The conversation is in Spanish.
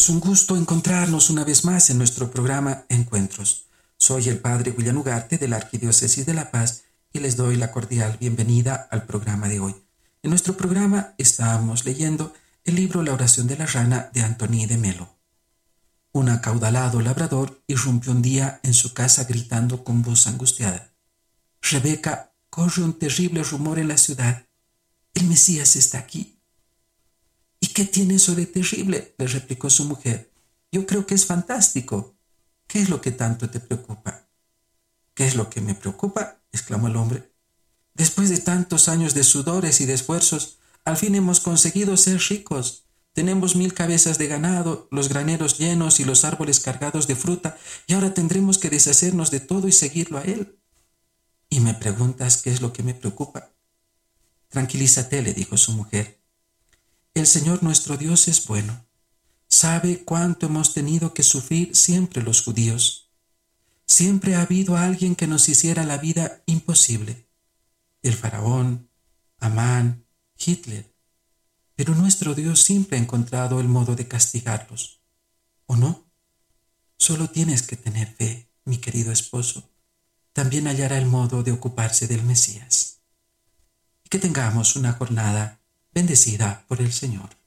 Es un gusto encontrarnos una vez más en nuestro programa Encuentros. Soy el Padre William Ugarte de la Arquidiócesis de La Paz y les doy la cordial bienvenida al programa de hoy. En nuestro programa estamos leyendo el libro La oración de la rana de Antony de Melo. Un acaudalado labrador irrumpió un día en su casa gritando con voz angustiada. Rebeca, corre un terrible rumor en la ciudad. El Mesías está aquí. ¿Y qué tiene eso de terrible? le replicó su mujer. Yo creo que es fantástico. ¿Qué es lo que tanto te preocupa? ¿Qué es lo que me preocupa? exclamó el hombre. Después de tantos años de sudores y de esfuerzos, al fin hemos conseguido ser ricos. Tenemos mil cabezas de ganado, los graneros llenos y los árboles cargados de fruta, y ahora tendremos que deshacernos de todo y seguirlo a él. Y me preguntas qué es lo que me preocupa. Tranquilízate, le dijo su mujer. El Señor nuestro Dios es bueno. Sabe cuánto hemos tenido que sufrir siempre los judíos. Siempre ha habido alguien que nos hiciera la vida imposible. El faraón, Amán, Hitler. Pero nuestro Dios siempre ha encontrado el modo de castigarlos. ¿O no? Solo tienes que tener fe, mi querido esposo. También hallará el modo de ocuparse del Mesías. Y que tengamos una jornada bendecida por el Señor.